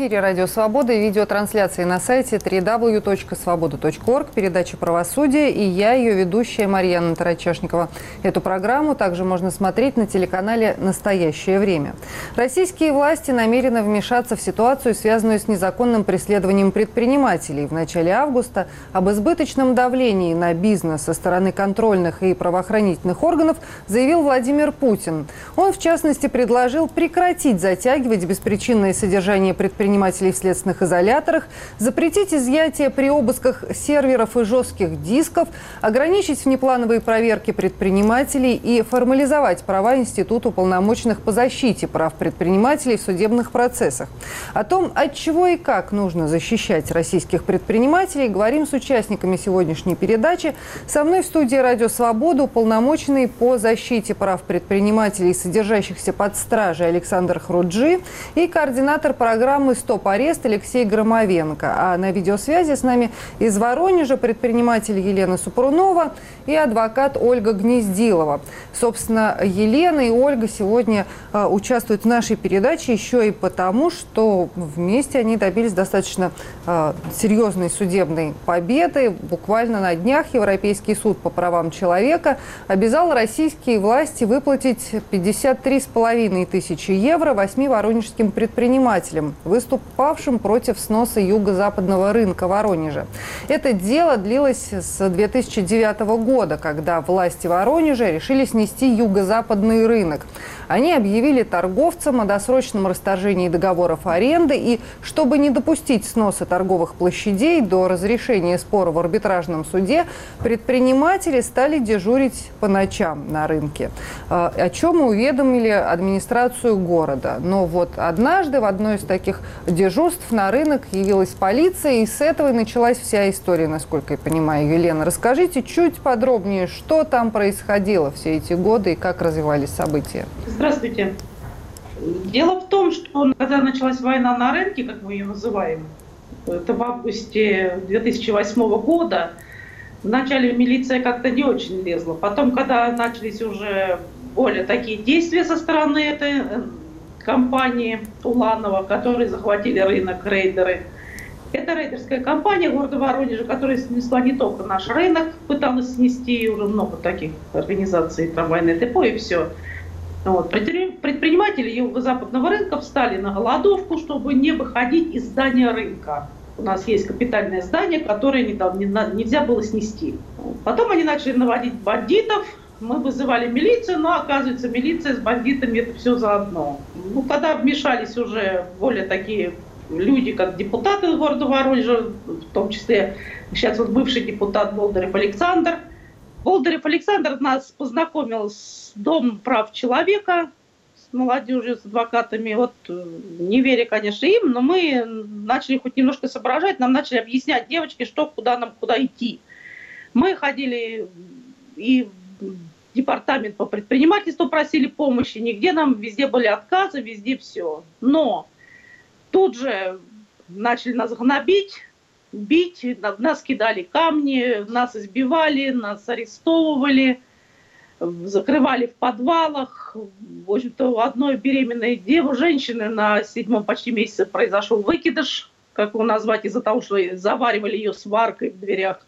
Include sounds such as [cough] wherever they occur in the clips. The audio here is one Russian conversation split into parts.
Эфире «Радио Свобода» и видеотрансляции на сайте www.svoboda.org, передача «Правосудие» и я, ее ведущая Марьяна Тарачешникова. Эту программу также можно смотреть на телеканале «Настоящее время». Российские власти намерены вмешаться в ситуацию, связанную с незаконным преследованием предпринимателей. В начале августа об избыточном давлении на бизнес со стороны контрольных и правоохранительных органов заявил Владимир Путин. Он, в частности, предложил прекратить затягивать беспричинное содержание предпринимателей в следственных изоляторах, запретить изъятие при обысках серверов и жестких дисков, ограничить внеплановые проверки предпринимателей и формализовать права Института уполномоченных по защите прав предпринимателей в судебных процессах. О том, от чего и как нужно защищать российских предпринимателей, говорим с участниками сегодняшней передачи. Со мной в студии «Радио Свобода» уполномоченный по защите прав предпринимателей, содержащихся под стражей Александр Хруджи и координатор программы «Стоп-арест» Алексей Громовенко. А на видеосвязи с нами из Воронежа предприниматель Елена Супрунова и адвокат Ольга Гнездилова. Собственно, Елена и Ольга сегодня э, участвуют в нашей передаче еще и потому, что вместе они добились достаточно э, серьезной судебной победы. Буквально на днях Европейский суд по правам человека обязал российские власти выплатить 53,5 тысячи евро восьми воронежским предпринимателям выступавшим против сноса юго-западного рынка Воронежа. Это дело длилось с 2009 года, когда власти Воронежа решили снести юго-западный рынок. Они объявили торговцам о досрочном расторжении договоров аренды и, чтобы не допустить сноса торговых площадей до разрешения спора в арбитражном суде, предприниматели стали дежурить по ночам на рынке, а, о чем уведомили администрацию города. Но вот однажды в одной из таких дежурств на рынок явилась полиция, и с этого и началась вся история, насколько я понимаю. Елена, расскажите чуть подробнее, что там происходило все эти годы и как развивались события. Здравствуйте. Дело в том, что когда началась война на рынке, как мы ее называем, это в августе 2008 года, вначале милиция как-то не очень лезла. Потом, когда начались уже более такие действия со стороны этой компании Уланова, которые захватили рынок, рейдеры, это рейдерская компания города Воронежа, которая снесла не только наш рынок, пыталась снести уже много таких организаций, трамвайное депо и все – вот. Предприниматели юго-западного рынка встали на голодовку, чтобы не выходить из здания рынка. У нас есть капитальное здание, которое не, там, не, нельзя было снести. Потом они начали наводить бандитов, мы вызывали милицию, но оказывается милиция с бандитами это все заодно. Ну, когда вмешались уже более такие люди, как депутаты города Воронежа, в том числе сейчас вот бывший депутат Болдырев Александр – Болдырев Александр нас познакомил с Домом прав человека, с молодежью, с адвокатами. Вот э, не веря, конечно, им, но мы начали хоть немножко соображать, нам начали объяснять девочки, что, куда нам, куда идти. Мы ходили и департамент по предпринимательству просили помощи, нигде нам, везде были отказы, везде все. Но тут же начали нас гнобить, бить, нас кидали камни, нас избивали, нас арестовывали, закрывали в подвалах. В общем-то, у одной беременной девы, женщины на седьмом почти месяце произошел выкидыш, как его назвать, из-за того, что заваривали ее сваркой в дверях.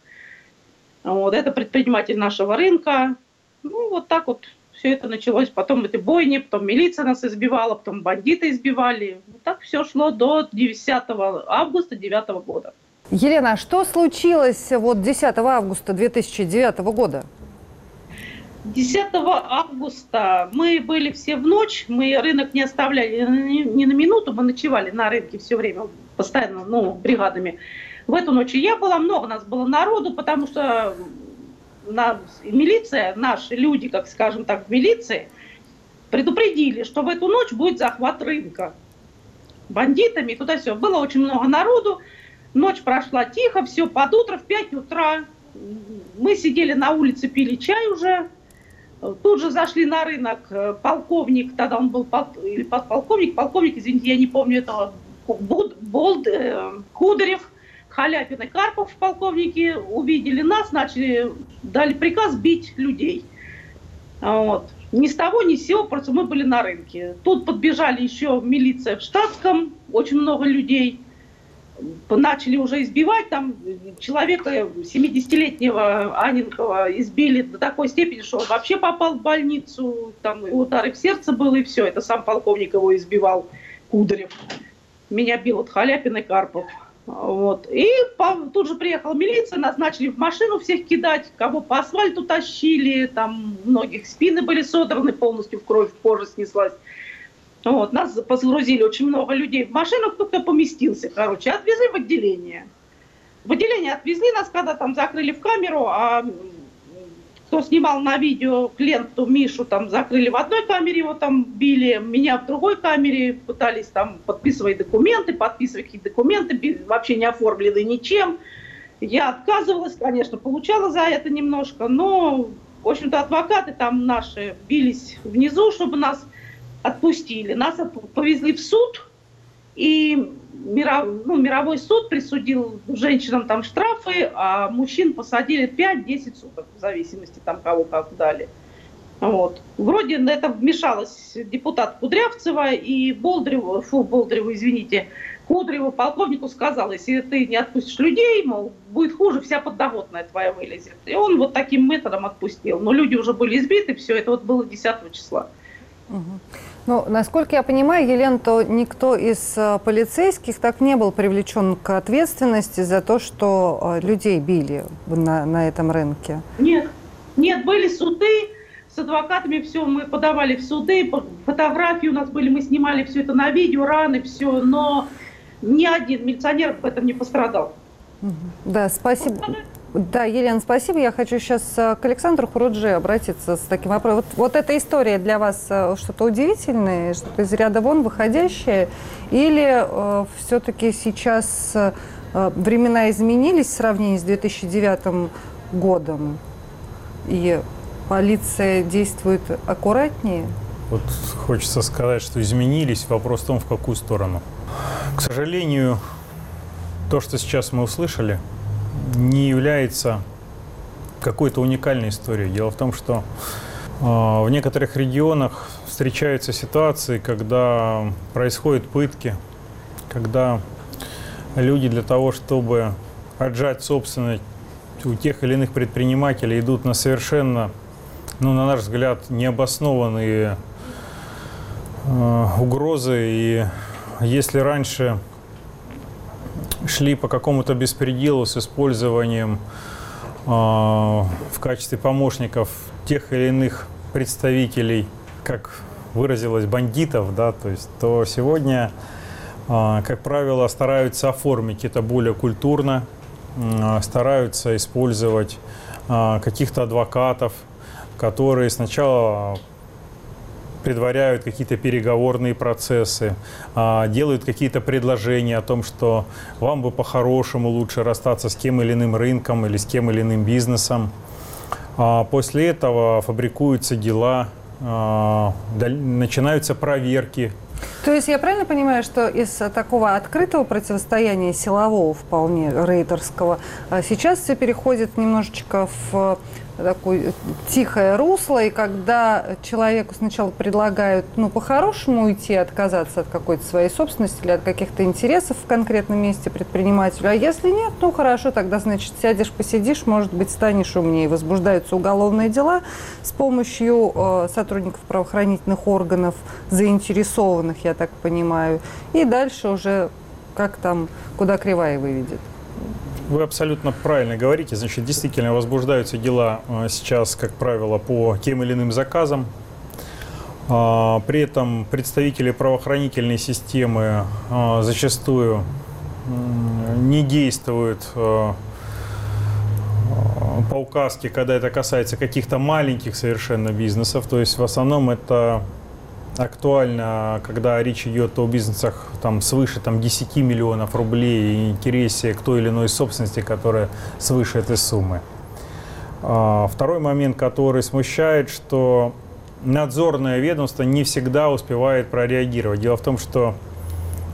Вот, это предприниматель нашего рынка. Ну, вот так вот все это началось. Потом эти бойни, потом милиция нас избивала, потом бандиты избивали. Вот так все шло до 10 августа 2009 года. Елена, а что случилось вот 10 августа 2009 года? 10 августа мы были все в ночь, мы рынок не оставляли ни на минуту, мы ночевали на рынке все время, постоянно, ну, бригадами. В эту ночь я была, много нас было народу, потому что на, милиция, наши люди, как скажем так, в милиции, предупредили, что в эту ночь будет захват рынка бандитами, туда все. Было очень много народу, Ночь прошла тихо, все, под утро в 5 утра мы сидели на улице, пили чай уже. Тут же зашли на рынок э, полковник, тогда он был под, или подполковник, полковник, извините, я не помню этого, Буд, Болд, э, Кударев, Халяпин и Карпов, полковники, увидели нас, начали, дали приказ бить людей. Вот. Ни с того, ни с сего, просто мы были на рынке. Тут подбежали еще милиция в штатском, очень много людей начали уже избивать, там человека 70-летнего Аненкова избили до такой степени, что он вообще попал в больницу, там удары в сердце было и все, это сам полковник его избивал, Кудрев. Меня бил от Халяпин и Карпов. Вот. И по, тут же приехала милиция, нас начали в машину всех кидать, кого по асфальту тащили, там многих спины были содраны, полностью в кровь, кожа снеслась. Вот, нас погрузили очень много людей в машину, кто-то поместился, короче, отвезли в отделение. В отделение отвезли нас, когда там закрыли в камеру, а кто снимал на видео клиенту Мишу, там закрыли в одной камере, его там били, меня в другой камере, пытались там подписывать документы, подписывать какие-то документы, вообще не оформлены ничем. Я отказывалась, конечно, получала за это немножко, но, в общем-то, адвокаты там наши бились внизу, чтобы нас отпустили. Нас повезли в суд, и ну, мировой суд присудил женщинам там штрафы, а мужчин посадили 5-10 суток, в зависимости там кого как дали. Вот. Вроде на это вмешалась депутат Кудрявцева и Болдыреву, фу, Болдыреву, извините, Кудреву, полковнику сказал, если ты не отпустишь людей, мол, будет хуже, вся поддоводная твоя вылезет. И он вот таким методом отпустил. Но люди уже были избиты, все это вот было 10 числа. Угу. Ну, насколько я понимаю, Елена, то никто из э, полицейских так не был привлечен к ответственности за то, что э, людей били на, на этом рынке. Нет, нет, были суды, с адвокатами все, мы подавали в суды, фотографии у нас были, мы снимали все это на видео, раны, все, но ни один милиционер в этом не пострадал. Да, спасибо. Да, Елена, спасибо. Я хочу сейчас э, к Александру Хурудже обратиться с таким вопросом. Вот, вот эта история для вас э, что-то удивительное, что-то из ряда вон выходящее? Или э, все-таки сейчас э, времена изменились в сравнении с 2009 годом? И полиция действует аккуратнее? Вот хочется сказать, что изменились. Вопрос в том, в какую сторону. К сожалению, то, что сейчас мы услышали – не является какой-то уникальной историей. Дело в том, что э, в некоторых регионах встречаются ситуации, когда происходят пытки, когда люди для того, чтобы отжать собственность у тех или иных предпринимателей, идут на совершенно, ну, на наш взгляд, необоснованные э, угрозы. И если раньше шли по какому-то беспределу с использованием э, в качестве помощников тех или иных представителей, как выразилось, бандитов, да, то есть, то сегодня, э, как правило, стараются оформить это более культурно, э, стараются использовать каких-то адвокатов, которые сначала предваряют какие-то переговорные процессы, а, делают какие-то предложения о том, что вам бы по-хорошему лучше расстаться с тем или иным рынком или с тем или иным бизнесом. А после этого фабрикуются дела, а, начинаются проверки то есть я правильно понимаю, что из такого открытого противостояния силового вполне рейдерского сейчас все переходит немножечко в такое тихое русло, и когда человеку сначала предлагают, ну, по-хорошему уйти, отказаться от какой-то своей собственности или от каких-то интересов в конкретном месте предпринимателю, а если нет, ну, хорошо, тогда, значит, сядешь, посидишь, может быть, станешь умнее. Возбуждаются уголовные дела с помощью э, сотрудников правоохранительных органов, заинтересованных, я так понимаю, и дальше уже как там, куда кривая выведет. Вы абсолютно правильно говорите. Значит, действительно возбуждаются дела э, сейчас, как правило, по тем или иным заказам. А, при этом представители правоохранительной системы а, зачастую не действуют э, по указке, когда это касается каких-то маленьких совершенно бизнесов. То есть в основном это актуально, когда речь идет о бизнесах там, свыше там, 10 миллионов рублей и интересе к той или иной собственности, которая свыше этой суммы. А, второй момент, который смущает, что надзорное ведомство не всегда успевает прореагировать. Дело в том, что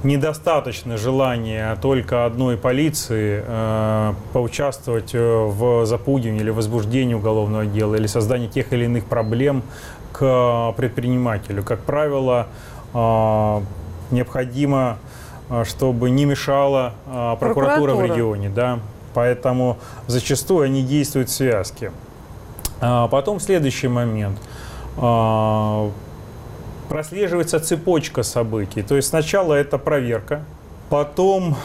недостаточно желания только одной полиции э, поучаствовать э, в запугивании или возбуждении уголовного дела или создании тех или иных проблем к предпринимателю. Как правило, а, необходимо а, чтобы не мешала прокуратура, Прокуратура. в регионе. Да? Поэтому зачастую они действуют в связке. А Потом следующий момент. Прослеживается цепочка событий. То есть сначала это проверка, потом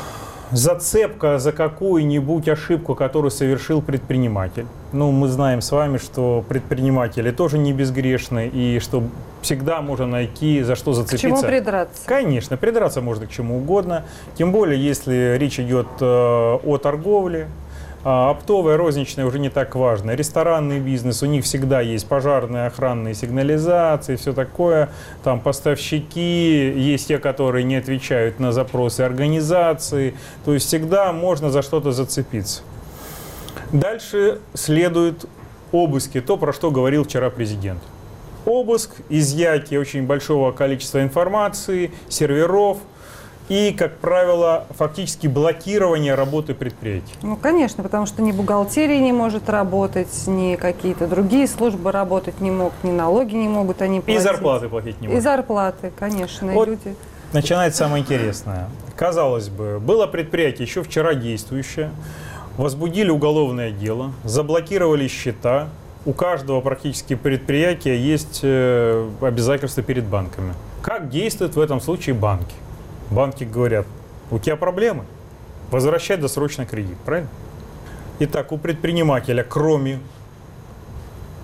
зацепка за какую-нибудь ошибку, которую совершил предприниматель. Ну, мы знаем с вами, что предприниматели тоже не безгрешны, и что всегда можно найти, за что К зацепиться. чему придраться? Конечно, придраться можно к чему угодно. Тем более, если речь идет э, о торговле. А оптовая, розничная уже не так важно. Ресторанный бизнес, у них всегда есть пожарные, охранные сигнализации, все такое. Там поставщики, есть те, которые не отвечают на запросы организации. То есть всегда можно за что-то зацепиться. Дальше следуют обыски, то, про что говорил вчера президент. Обыск, изъятие очень большого количества информации, серверов и, как правило, фактически блокирование работы предприятий. Ну, конечно, потому что ни бухгалтерия не может работать, ни какие-то другие службы работать не могут, ни налоги не могут они И платить. зарплаты платить не И могут. зарплаты, конечно, и Вот. люди. Начинается самое интересное. Казалось бы, было предприятие еще вчера действующее, возбудили уголовное дело, заблокировали счета, у каждого практически предприятия есть э, обязательства перед банками. Как действуют в этом случае банки? Банки говорят, у тебя проблемы, возвращай досрочно кредит, правильно? Итак, у предпринимателя, кроме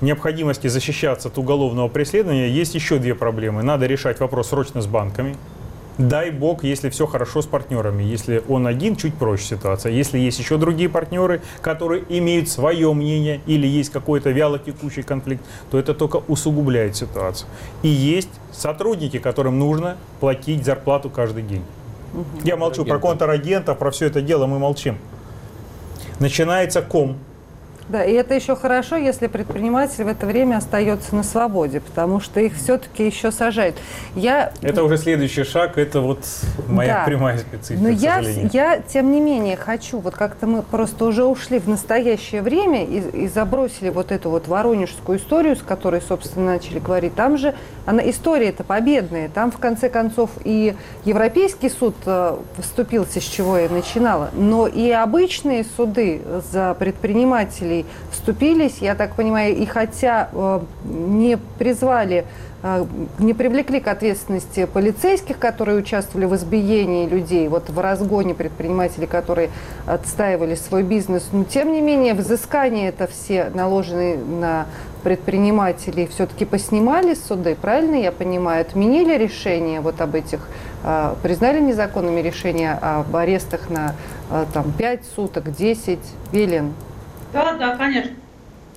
необходимости защищаться от уголовного преследования, есть еще две проблемы. Надо решать вопрос срочно с банками. Дай бог, если все хорошо с партнерами. Если он один, чуть проще ситуация. Если есть еще другие партнеры, которые имеют свое мнение или есть какой-то вяло текущий конфликт, то это только усугубляет ситуацию. И есть сотрудники, которым нужно платить зарплату каждый день. Я молчу про контрагентов, про все это дело мы молчим. Начинается ком. Да, и это еще хорошо, если предприниматель в это время остается на свободе, потому что их все-таки еще сажают. Я Это уже следующий шаг, это вот моя Да. прямая специфика, Но я, я, тем не менее, хочу, вот как-то мы просто уже ушли в настоящее время и, и забросили вот эту вот воронежскую историю, с которой, собственно, начали говорить. Там же она, история это победная. Там, в конце концов, и Европейский суд э, вступился, с чего я начинала, но и обычные суды за предпринимателей вступились, я так понимаю, и хотя э, не призвали э, не привлекли к ответственности полицейских, которые участвовали в избиении людей, вот в разгоне предпринимателей, которые отстаивали свой бизнес. Но тем не менее, взыскания это все наложенные на предпринимателей все-таки поснимали суды, правильно я понимаю? Отменили решение вот об этих, э, признали незаконными решения об арестах на там, 5 суток, 10, Велен. Да, да, конечно.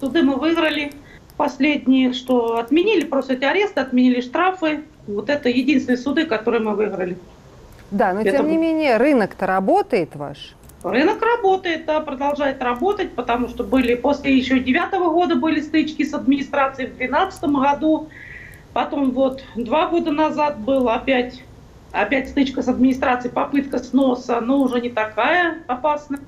Суды мы выиграли. Последние, что отменили просто эти аресты, отменили штрафы. Вот это единственные суды, которые мы выиграли. Да, но Это тем не менее, рынок-то работает ваш. Рынок работает, да, продолжает работать, потому что были после еще девятого года были стычки с администрацией в двенадцатом году. Потом вот два года назад была опять, опять стычка с администрацией, попытка сноса, но уже не такая опасная.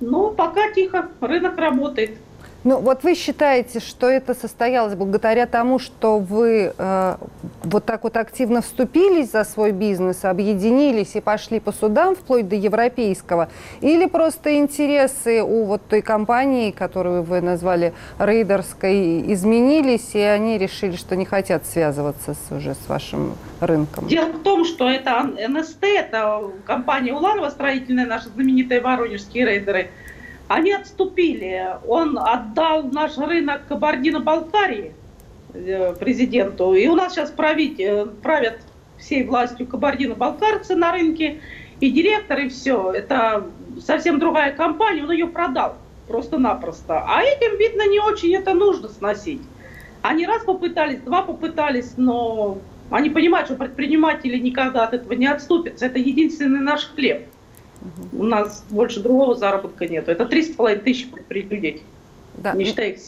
Но пока тихо, рынок работает. Ну, вот вы считаете, что это состоялось благодаря тому, что вы э, вот так вот активно вступились за свой бизнес, объединились и пошли по судам вплоть до европейского, или просто интересы у вот той компании, которую вы назвали рейдерской, изменились, и они решили, что не хотят связываться с, уже с вашим рынком? Дело в том, что это НСТ, это компания Уланова строительная, наши знаменитые воронежские рейдеры, они отступили. Он отдал наш рынок Кабардино-Балкарии э, президенту. И у нас сейчас править, э, правят всей властью кабардино-балкарцы на рынке. И директор, и все. Это совсем другая компания, он ее продал просто-напросто. А этим, видно, не очень это нужно сносить. Они раз попытались, два попытались, но они понимают, что предприниматели никогда от этого не отступятся. Это единственный наш хлеб. У нас больше другого заработка нет. Это три с половиной тысячи предпри- людей, Да. не считая их.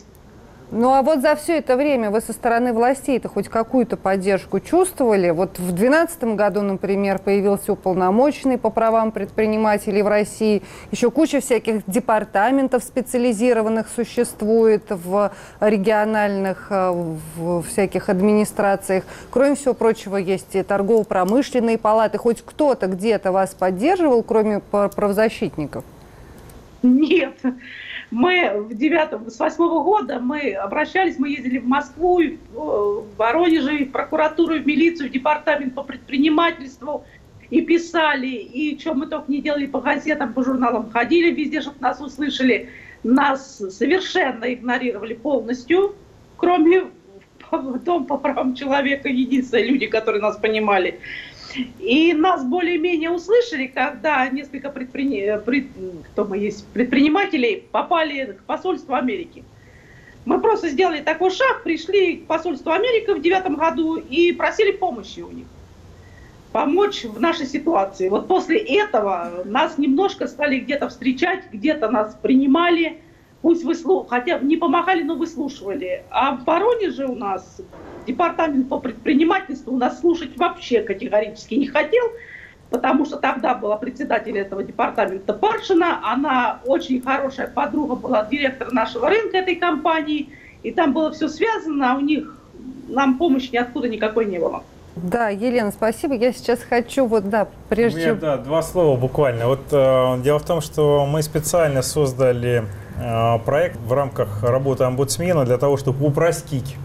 Ну а вот за все это время вы со стороны властей-то хоть какую-то поддержку чувствовали? Вот в 2012 году, например, появился уполномоченный по правам предпринимателей в России. Еще куча всяких департаментов специализированных существует в региональных в всяких администрациях. Кроме всего прочего, есть и торгово-промышленные палаты. Хоть кто-то где-то вас поддерживал, кроме правозащитников? Нет мы в девятом, с восьмого года мы обращались, мы ездили в Москву, в Воронеже, в прокуратуру, в милицию, в департамент по предпринимательству, и писали, и что мы только не делали по газетам, по журналам, ходили везде, чтобы нас услышали. Нас совершенно игнорировали полностью, кроме Дом по правам человека, единственные люди, которые нас понимали. И нас более-менее услышали, когда несколько предприни... пред... Кто мы есть? предпринимателей попали к посольству Америки. Мы просто сделали такой шаг, пришли к посольству Америки в девятом году и просили помощи у них. Помочь в нашей ситуации. Вот после этого нас немножко стали где-то встречать, где-то нас принимали. Пусть выслушивали, хотя не помогали, но выслушивали. А в Воронеже у нас департамент по предпринимательству нас слушать вообще категорически не хотел, потому что тогда была председатель этого департамента Паршина, она очень хорошая подруга была директор нашего рынка этой компании, и там было все связано, а у них нам помощи ниоткуда никакой не было. Да, Елена, спасибо. Я сейчас хочу вот, да, прежде чем... Да, два слова буквально. Вот э, дело в том, что мы специально создали э, проект в рамках работы омбудсмена для того, чтобы упростить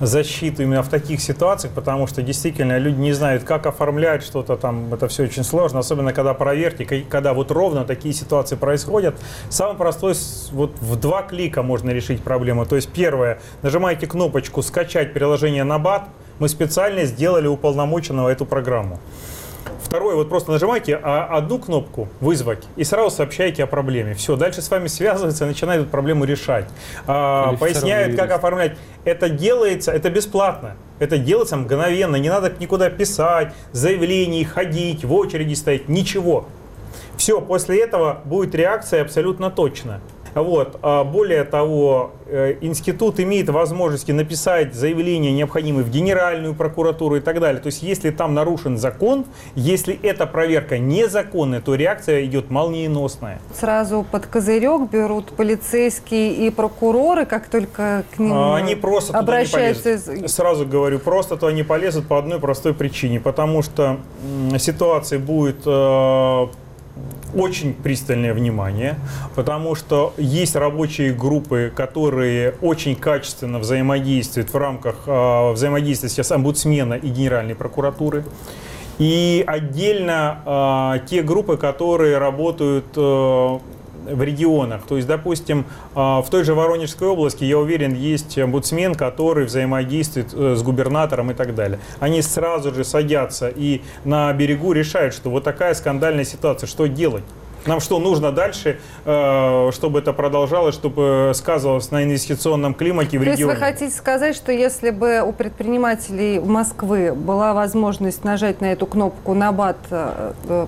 защиту именно в таких ситуациях, потому что действительно люди не знают, как оформлять что-то там, это все очень сложно, особенно когда проверки, когда вот ровно такие ситуации происходят. Самый простой, вот в два клика можно решить проблему. То есть первое, нажимаете кнопочку «Скачать приложение на БАТ», мы специально сделали уполномоченного эту программу. Второе, вот просто нажимаете одну кнопку «Вызвать» и сразу сообщаете о проблеме. Все, дальше с вами [laughs] связываются и начинают эту проблему решать. А, поясняют, как оформлять. Это делается, это бесплатно. Это делается мгновенно, не надо никуда писать, заявлений, ходить, в очереди стоять, ничего. Все, после этого будет реакция абсолютно точно. Вот. А более того, э, институт имеет возможности написать заявление, необходимое в Генеральную прокуратуру и так далее. То есть, если там нарушен закон, если эта проверка незаконная, то реакция идет молниеносная. Сразу под козырек берут полицейские и прокуроры, как только к ним а, они просто обращаются. Туда не полезут. Сразу говорю, просто то они полезут по одной простой причине, потому что ситуация будет э, очень пристальное внимание, потому что есть рабочие группы, которые очень качественно взаимодействуют в рамках э, взаимодействия сейчас омбудсмена и Генеральной прокуратуры. И отдельно э, те группы, которые работают э, в регионах. То есть, допустим, а, в той же Воронежской области, я уверен, есть омбудсмен, который взаимодействует э, с губернатором и так далее. Они сразу же садятся и на берегу решают, что вот такая скандальная ситуация, что делать? Нам что, нужно дальше, э, чтобы это продолжалось, чтобы сказывалось на инвестиционном климате в регионе? То есть вы хотите сказать, что если бы у предпринимателей Москвы была возможность нажать на эту кнопку «Набат» э,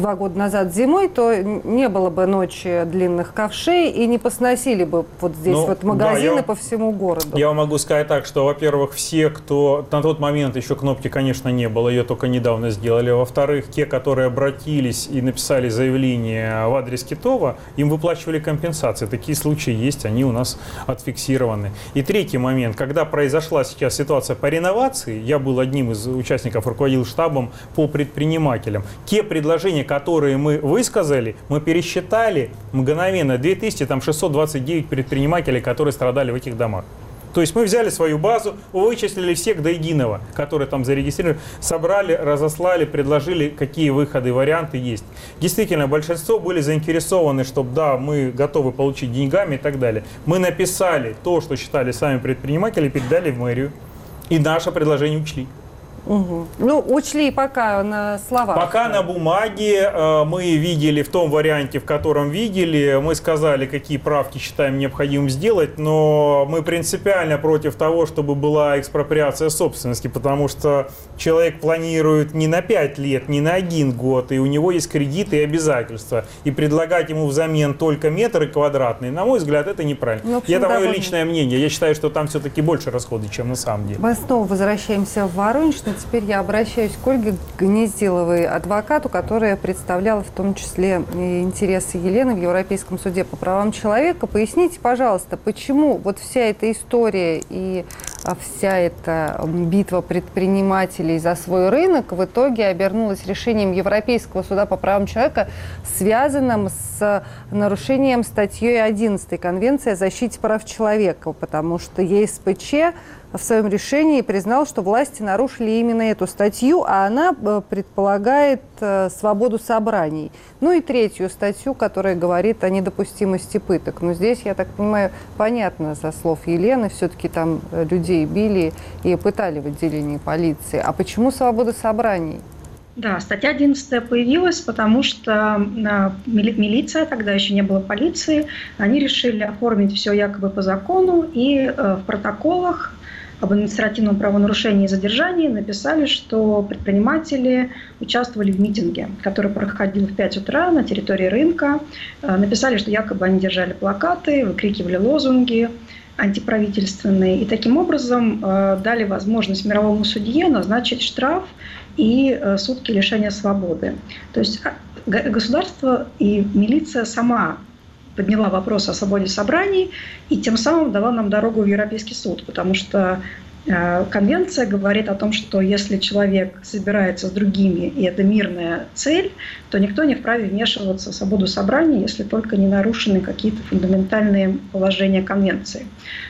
два года назад зимой, то не было бы ночи длинных ковшей и не посносили бы вот здесь ну, вот магазины да, я, по всему городу. Я вам могу сказать так, что, во-первых, все, кто... На тот момент еще кнопки, конечно, не было, ее только недавно сделали. Во-вторых, те, которые обратились и написали заявление в адрес Китова, им выплачивали компенсации. Такие случаи есть, они у нас отфиксированы. И третий момент, когда произошла сейчас ситуация по реновации, я был одним из участников, руководил штабом по предпринимателям. Те предложения, которые мы высказали, мы пересчитали мгновенно 2629 предпринимателей, которые страдали в этих домах. То есть мы взяли свою базу, вычислили всех до единого, которые там зарегистрированы, собрали, разослали, предложили, какие выходы, варианты есть. Действительно, большинство были заинтересованы, чтобы да, мы готовы получить деньгами и так далее. Мы написали то, что считали сами предприниматели, передали в мэрию, и наше предложение учли. Угу. Ну, учли пока на словах. Пока на бумаге э, мы видели в том варианте, в котором видели, мы сказали, какие правки считаем необходимым сделать, но мы принципиально против того, чтобы была экспроприация собственности, потому что человек планирует не на 5 лет, не на один год, и у него есть кредиты и обязательства. И предлагать ему взамен только метры квадратные, на мой взгляд, это неправильно. Ну, общем, это мое личное мнение. Я считаю, что там все-таки больше расходы, чем на самом деле. Мы снова возвращаемся в Воронеж, Конечно, теперь я обращаюсь к Ольге Гнездиловой, адвокату, которая представляла в том числе интересы Елены в Европейском суде по правам человека. Поясните, пожалуйста, почему вот вся эта история и а, вся эта битва предпринимателей за свой рынок в итоге обернулась решением Европейского суда по правам человека, связанным с нарушением статьей 11 Конвенции о защите прав человека, потому что ЕСПЧ в своем решении признал, что власти нарушили именно эту статью, а она э, предполагает э, свободу собраний. Ну и третью статью, которая говорит о недопустимости пыток. Но здесь, я так понимаю, понятно со слов Елены, все-таки там э, людей били и пытали в отделении полиции. А почему свобода собраний? Да, статья 11 появилась, потому что милиция, тогда еще не было полиции, они решили оформить все якобы по закону, и в протоколах об административном правонарушении и задержании написали, что предприниматели участвовали в митинге, который проходил в 5 утра на территории рынка. Э, написали, что якобы они держали плакаты, выкрикивали лозунги антиправительственные. И таким образом э, дали возможность мировому судье назначить штраф и э, сутки лишения свободы. То есть а, государство и милиция сама подняла вопрос о свободе собраний и тем самым дала нам дорогу в Европейский суд, потому что конвенция говорит о том, что если человек собирается с другими, и это мирная цель, то никто не вправе вмешиваться в свободу собрания, если только не нарушены какие-то фундаментальные положения конвенции.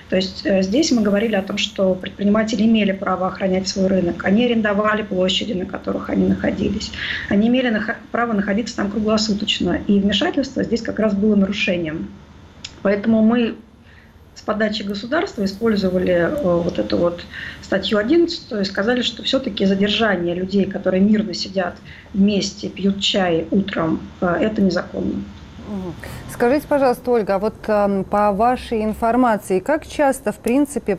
То есть э, здесь мы говорили о том, что предприниматели имели право охранять свой рынок, они арендовали площади, на которых они находились, они имели право находиться там круглосуточно, и вмешательство здесь как раз было нарушением. Поэтому мы с подачи государства использовали э, вот эту вот статью 11 и сказали, что все-таки задержание людей, которые мирно сидят вместе, пьют чай утром, э, это незаконно. Скажите, пожалуйста, Ольга, а вот э, по вашей информации, как часто, в принципе,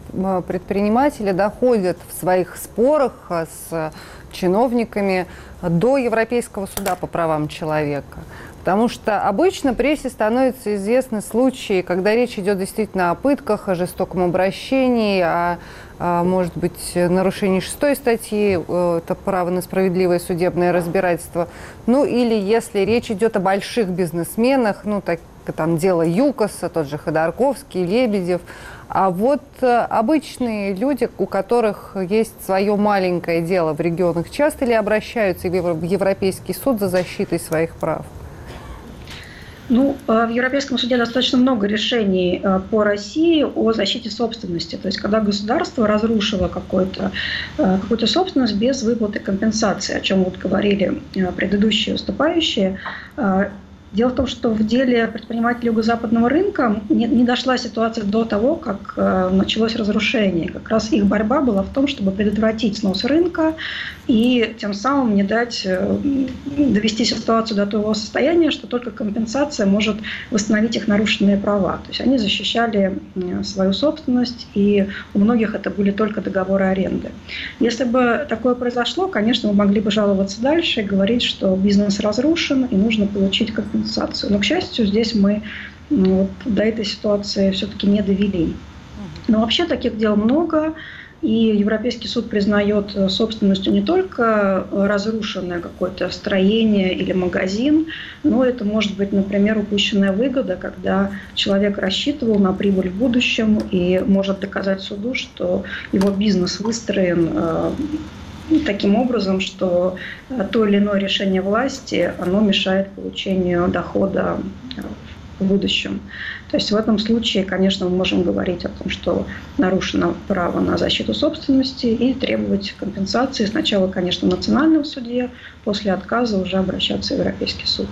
предприниматели доходят в своих спорах с чиновниками до Европейского суда по правам человека? Потому что обычно прессе становятся известны случаи, когда речь идет действительно о пытках, о жестоком обращении, о, о может быть, нарушении шестой статьи, э, это право на справедливое судебное разбирательство. Ну или если речь идет о больших бизнесменах, ну так там дело Юкоса, тот же Ходорковский, Лебедев. А вот э, обычные люди, у которых есть свое маленькое дело в регионах, часто ли обращаются в Европейский суд за защитой своих прав? Ну, э, в Европейском суде достаточно много решений э, по России о защите собственности. То есть, когда государство разрушило какую-то э, какую собственность без выплаты компенсации, о чем вот говорили предыдущие выступающие, Дело в том, что в деле предпринимателей юго-западного рынка не, не дошла ситуация до того, как э, началось разрушение. Как раз их борьба была в том, чтобы предотвратить снос рынка и тем самым не дать э, довести ситуацию до того состояния, что только компенсация может восстановить их нарушенные права. То есть они защищали э, свою собственность, и у многих это были только договоры аренды. Если бы такое произошло, конечно, мы могли бы жаловаться дальше и говорить, что бизнес разрушен и нужно получить компенсацию компенсацию. Но, к счастью, здесь мы вот, до этой ситуации все-таки не довели. Но вообще таких дел много. И Европейский суд признает собственностью не только разрушенное какое-то строение или магазин, но это может быть, например, упущенная выгода, когда человек рассчитывал на прибыль в будущем и может доказать суду, что его бизнес выстроен э, таким образом, что э, то или иное решение власти, оно мешает получению дохода в будущем. То есть в этом случае, конечно, мы можем говорить о том, что нарушено право на защиту собственности и требовать компенсации сначала, конечно, в национальном суде, после отказа уже обращаться в Европейский суд.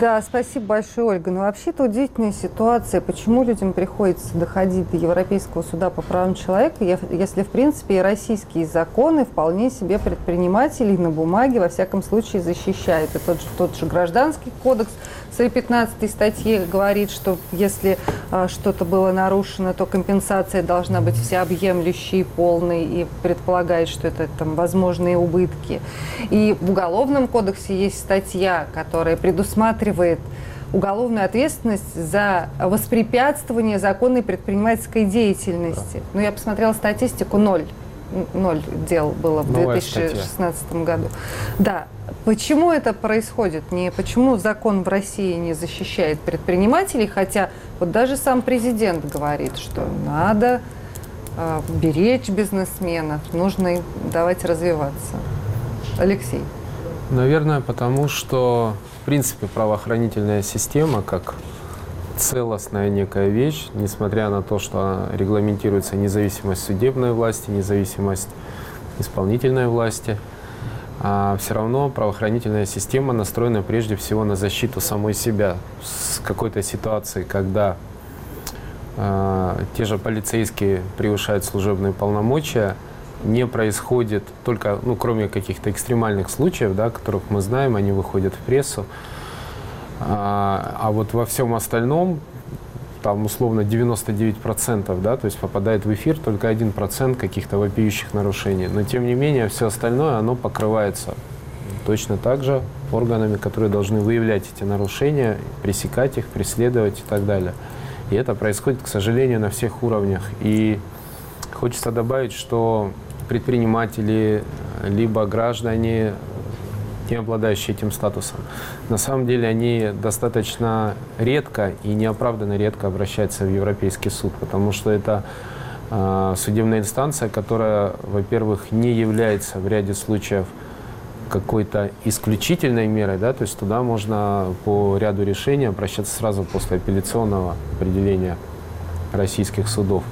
Да, спасибо большое, Ольга. Но вообще-то удивительная ситуация, почему людям приходится доходить до Европейского суда по правам человека, если, в принципе, и российские законы вполне себе предпринимателей на бумаге, во всяком случае, защищают. И тот же, тот же гражданский кодекс в своей 15 статье говорит, что если а, что-то было нарушено, то компенсация должна быть всеобъемлющей, полной и предполагает, что это там возможные убытки. И в Уголовном кодексе есть статья, которая предусматривает уголовную ответственность за воспрепятствование законной предпринимательской деятельности. Но я посмотрела статистику ноль ноль дел было в Новая 2016 статья. году. Да. Почему это происходит? Не почему закон в России не защищает предпринимателей, хотя вот даже сам президент говорит, что надо э, беречь бизнесменов, нужно им давать развиваться. Алексей. Наверное, потому что, в принципе, правоохранительная система, как целостная некая вещь, несмотря на то, что регламентируется независимость судебной власти, независимость исполнительной власти, а все равно правоохранительная система настроена прежде всего на защиту самой себя. С какой-то ситуации, когда э, те же полицейские превышают служебные полномочия, не происходит только, ну, кроме каких-то экстремальных случаев, да, которых мы знаем, они выходят в прессу, а, а вот во всем остальном, там условно 99%, да, то есть попадает в эфир только 1% каких-то вопиющих нарушений. Но тем не менее, все остальное, оно покрывается точно так же органами, которые должны выявлять эти нарушения, пресекать их, преследовать и так далее. И это происходит, к сожалению, на всех уровнях. И хочется добавить, что предприниматели, либо граждане не обладающие этим статусом. На самом деле они достаточно редко и неоправданно редко обращаются в Европейский суд, потому что это э, судебная инстанция, которая, во-первых, не является в ряде случаев какой-то исключительной мерой, да, то есть туда можно по ряду решений обращаться сразу после апелляционного определения российских судов.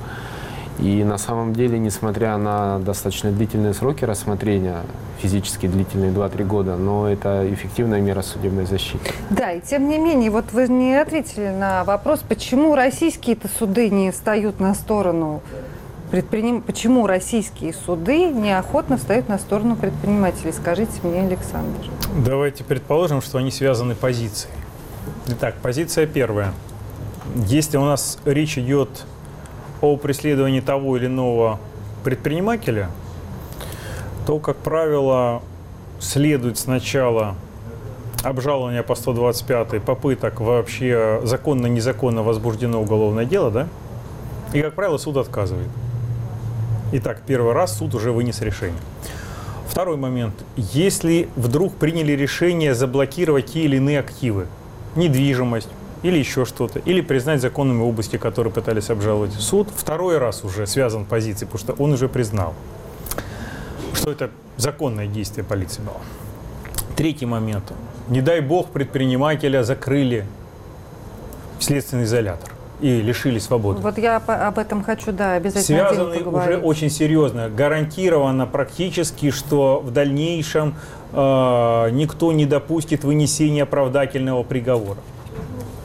И на самом деле, несмотря на достаточно длительные сроки рассмотрения, физически длительные 2-3 года, но это эффективная мера судебной защиты. Да, и тем не менее, вот вы не ответили на вопрос, почему российские-то суды не встают на сторону предприним... Почему российские суды неохотно встают на сторону предпринимателей? Скажите мне, Александр. Давайте предположим, что они связаны позицией. Итак, позиция первая. Если у нас речь идет о преследовании того или иного предпринимателя, то, как правило, следует сначала обжалование по 125 попыток вообще законно-незаконно возбуждено уголовное дело, да? И, как правило, суд отказывает. Итак, первый раз суд уже вынес решение. Второй момент. Если вдруг приняли решение заблокировать те или иные активы, недвижимость, или еще что-то, или признать законными области, которые пытались обжаловать. Суд второй раз уже связан позицией, потому что он уже признал, что это законное действие полиции было. Третий момент. Не дай бог предпринимателя закрыли в следственный изолятор и лишили свободы. Вот я об этом хочу, да, обязательно Связаны уже очень серьезно. Гарантировано практически, что в дальнейшем э, никто не допустит вынесения оправдательного приговора.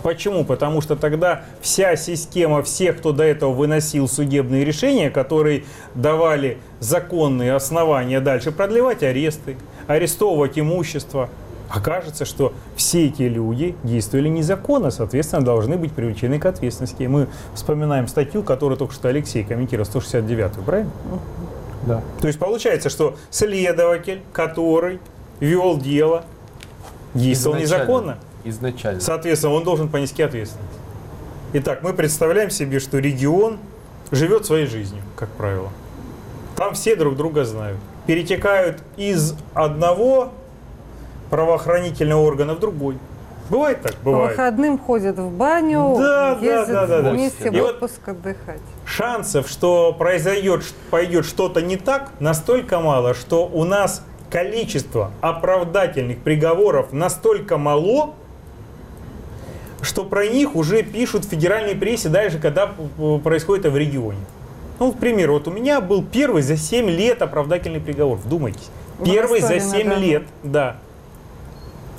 Почему? Потому что тогда вся система всех, кто до этого выносил судебные решения, которые давали законные основания дальше продлевать аресты, арестовывать имущество, окажется, что все эти люди действовали незаконно, соответственно, должны быть привлечены к ответственности. И мы вспоминаем статью, которую только что Алексей комментировал, 169 правильно? Да. То есть получается, что следователь, который вел дело, действовал Изначально. незаконно изначально. Соответственно, он должен понести ответственность. Итак, мы представляем себе, что регион живет своей жизнью, как правило. Там все друг друга знают. Перетекают из одного правоохранительного органа в другой. Бывает так? Бывает. По выходным ходят в баню, да, ездят да, да, да, вместе да. в отпуск вот отдыхать. Шансов, что произойдет, пойдет что-то не так, настолько мало, что у нас количество оправдательных приговоров настолько мало, что про них уже пишут в федеральной прессе, даже когда происходит это в регионе. Ну, к примеру, вот у меня был первый за 7 лет оправдательный приговор, вдумайтесь. Первый за 7 лет, да.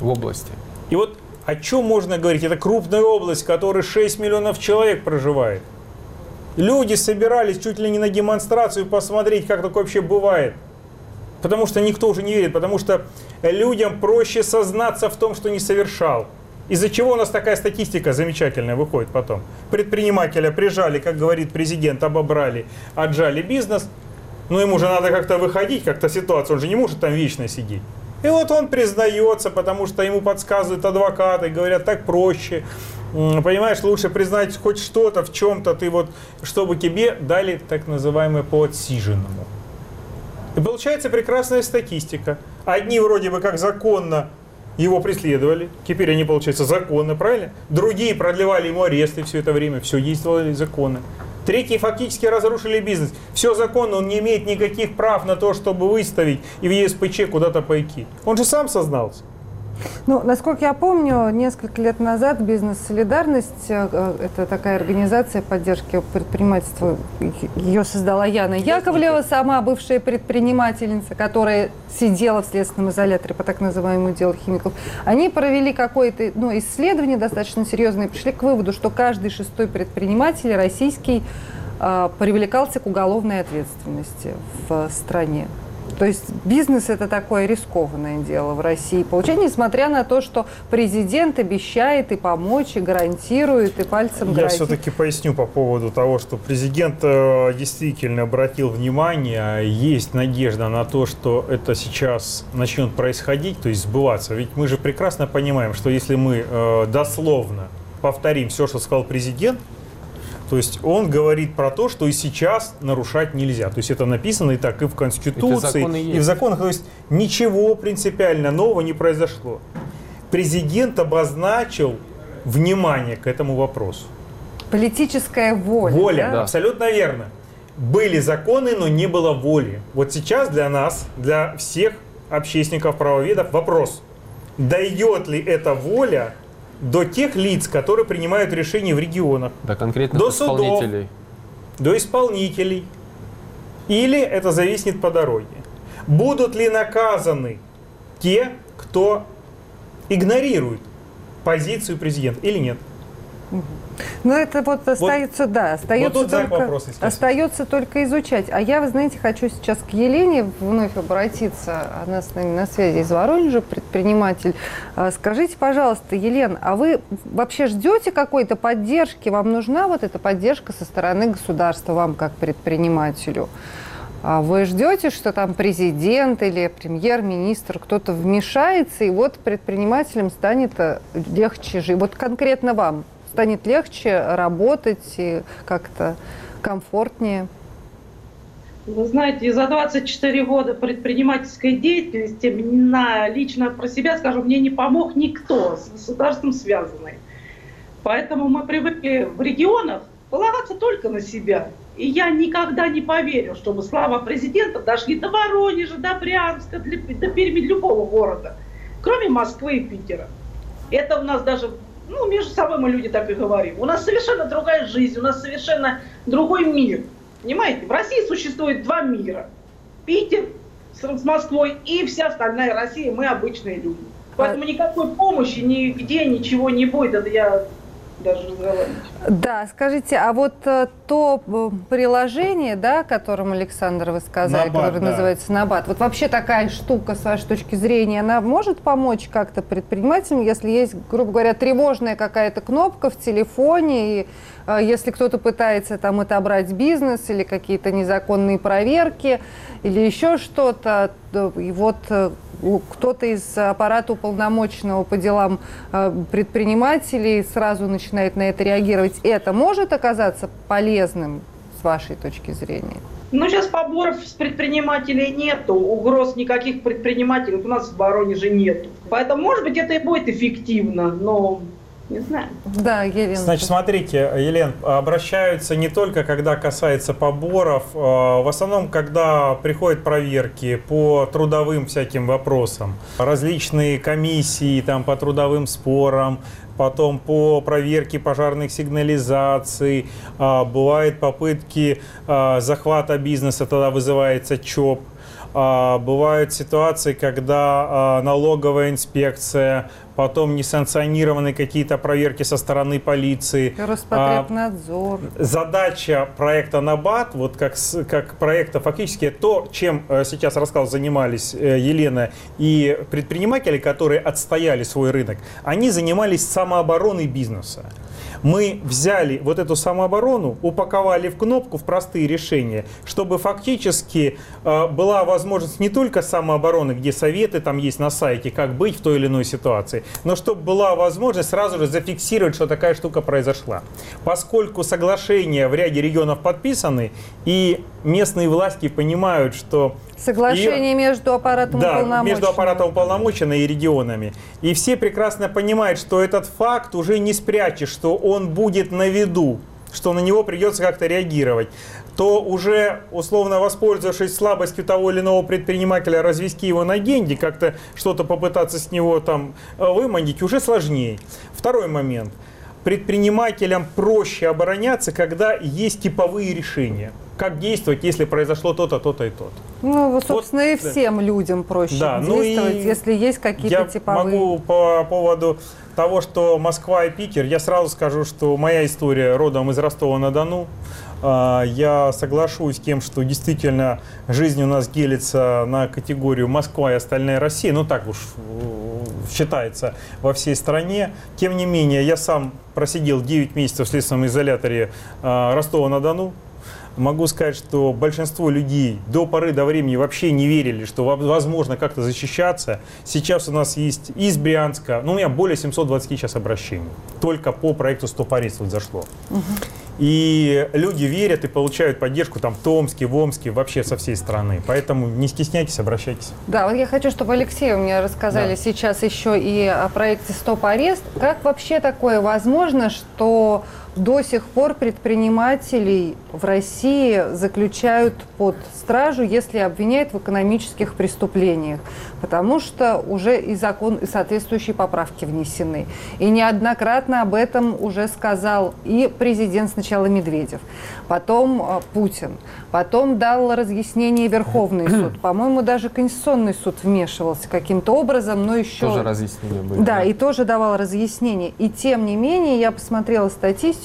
В области. И вот о чем можно говорить? Это крупная область, в которой 6 миллионов человек проживает. Люди собирались чуть ли не на демонстрацию посмотреть, как такое вообще бывает. Потому что никто уже не верит, потому что людям проще сознаться в том, что не совершал. Из-за чего у нас такая статистика замечательная выходит потом. Предпринимателя прижали, как говорит президент, обобрали, отжали бизнес. Но ему же надо как-то выходить, как-то ситуация, он же не может там вечно сидеть. И вот он признается, потому что ему подсказывают адвокаты, говорят, так проще. Понимаешь, лучше признать хоть что-то в чем-то, ты вот, чтобы тебе дали так называемое по отсиженному. И получается прекрасная статистика. Одни вроде бы как законно его преследовали, теперь они, получается, законно, правильно? Другие продлевали ему аресты все это время, все действовали законно. Третьи фактически разрушили бизнес. Все законно, он не имеет никаких прав на то, чтобы выставить и в ЕСПЧ куда-то пойти. Он же сам сознался. Ну, насколько я помню, несколько лет назад «Бизнес-солидарность» э, – это такая организация поддержки предпринимательства. Ее создала Яна Яковлева, сама бывшая предпринимательница, которая сидела в следственном изоляторе по так называемому делу химиков. Они провели какое-то ну, исследование достаточно серьезное и пришли к выводу, что каждый шестой предприниматель российский э, привлекался к уголовной ответственности в стране. То есть бизнес это такое рискованное дело в России получать, несмотря на то, что президент обещает и помочь, и гарантирует, и пальцем Я грозит. все-таки поясню по поводу того, что президент э, действительно обратил внимание, есть надежда на то, что это сейчас начнет происходить, то есть сбываться. Ведь мы же прекрасно понимаем, что если мы э, дословно повторим все, что сказал президент, то есть он говорит про то, что и сейчас нарушать нельзя. То есть это написано и так и в Конституции, и, и в законах. То есть ничего принципиально нового не произошло. Президент обозначил внимание к этому вопросу. Политическая воля. Воля, да? абсолютно верно. Были законы, но не было воли. Вот сейчас для нас, для всех общественников, правоведов вопрос, дает ли эта воля до тех лиц, которые принимают решения в регионах. До конкретно до исполнителей. Судов, до исполнителей. Или это зависит по дороге. Будут ли наказаны те, кто игнорирует позицию президента или нет? Ну, это вот остается, вот, да, остается, вот только, вопрос, остается только изучать. А я, вы знаете, хочу сейчас к Елене вновь обратиться. Она с нами на связи из Воронежа, предприниматель. А, скажите, пожалуйста, Елена, а вы вообще ждете какой-то поддержки? Вам нужна вот эта поддержка со стороны государства, вам как предпринимателю? А вы ждете, что там президент или премьер-министр, кто-то вмешается, и вот предпринимателям станет э, легче жить? Вот конкретно вам станет легче работать и как-то комфортнее? Вы знаете, за 24 года предпринимательской деятельности на, лично про себя скажу, мне не помог никто с государством связанный. Поэтому мы привыкли в регионах полагаться только на себя. И я никогда не поверю, чтобы слава президента дошли до Воронежа, до Брянска, до Перми, любого города, кроме Москвы и Питера. Это у нас даже ну, между собой мы люди так и говорим. У нас совершенно другая жизнь, у нас совершенно другой мир. Понимаете, в России существует два мира. Питер с Москвой и вся остальная Россия, мы обычные люди. Поэтому никакой помощи нигде ничего не будет. Это я даже разговаривать. Да, скажите, а вот э, то э, приложение, да, которым Александр вы сказали, Набат, которое да. называется Набат, вот вообще такая штука, с вашей точки зрения, она может помочь как-то предпринимателям, если есть, грубо говоря, тревожная какая-то кнопка в телефоне, и если кто-то пытается там отобрать бизнес или какие-то незаконные проверки или еще что-то, и вот кто-то из аппарата уполномоченного по делам э, предпринимателей сразу начинает на это реагировать. Это может оказаться полезным с вашей точки зрения? Ну, сейчас поборов с предпринимателей нету, угроз никаких предпринимателей у нас в Воронеже нету. Поэтому, может быть, это и будет эффективно, но Не знаю. Да, Елена. Значит, смотрите, Елен, обращаются не только, когда касается поборов, а, в основном, когда приходят проверки по трудовым всяким вопросам, различные комиссии там, по трудовым спорам, потом по проверке пожарных сигнализаций, а, бывают попытки а, захвата бизнеса, тогда вызывается ЧОП. А, Бывают ситуации, когда налоговая инспекция, потом несанкционированные какие-то проверки со стороны полиции. Роспотребнадзор. А, Задача проекта «Набат», вот как, как проекта фактически то, чем э, сейчас рассказал, занимались э, Елена и предприниматели, которые отстояли свой рынок, они занимались самообороной бизнеса. Мы взяли вот эту самооборону, упаковали в кнопку в простые решения, чтобы фактически э, была возможность не только самообороны, где советы там есть на сайте, как быть в той или иной ситуации, но чтобы была возможность сразу же зафиксировать, что такая штука произошла. Поскольку соглашения в ряде регионов подписаны, и местные власти понимают, что Соглашение между аппаратом да, уполномоченного. между аппаратом уполномоченной и регионами. И все прекрасно понимают, что этот факт уже не спрячешь, что он будет на виду, что на него придется как-то реагировать то уже, условно воспользовавшись слабостью того или иного предпринимателя, развести его на деньги, как-то что-то попытаться с него там э, выманить, уже сложнее. Второй момент. Предпринимателям проще обороняться, когда есть типовые решения. Как действовать, если произошло то-то, то-то и то-то. Ну, вот, собственно, и да. всем людям проще Да, ну действовать, и если есть какие-то Я типовые. могу по поводу того, что Москва и Питер, я сразу скажу, что моя история родом из Ростова-на-Дону. А, Я соглашусь с тем, что действительно жизнь у нас делится на категорию Москва и остальная Россия. Ну так уж э, считается во всей стране. Тем не менее, я сам просидел 9 месяцев в следственном изоляторе а, Ростова-на-Дону. Могу сказать, что большинство людей до поры до времени вообще не верили, что во- возможно как-то защищаться. Сейчас у нас есть из Брянска, ну у меня более 720 сейчас обращений. Только по проекту «Стоп арест» вот зашло. И люди верят и получают поддержку там в Томске, в Омске, вообще со всей страны. Поэтому не стесняйтесь, обращайтесь. Да, вот я хочу, чтобы Алексей мне рассказали Да. сейчас еще и о проекте «Стоп-арест». Как вообще такое возможно, что до сих пор предпринимателей в России заключают под стражу, если обвиняют в экономических преступлениях? Потому что уже и закон, и соответствующие поправки внесены. И неоднократно об этом уже сказал и президент сначала Медведев, потом э, Путин, потом дал разъяснение Верховный [clears throat] суд. По-моему, даже Конституционный суд вмешивался каким-то образом, но еще... Тоже разъяснения были. Да, и тоже давал разъяснение. И тем не менее, я посмотрела статистику,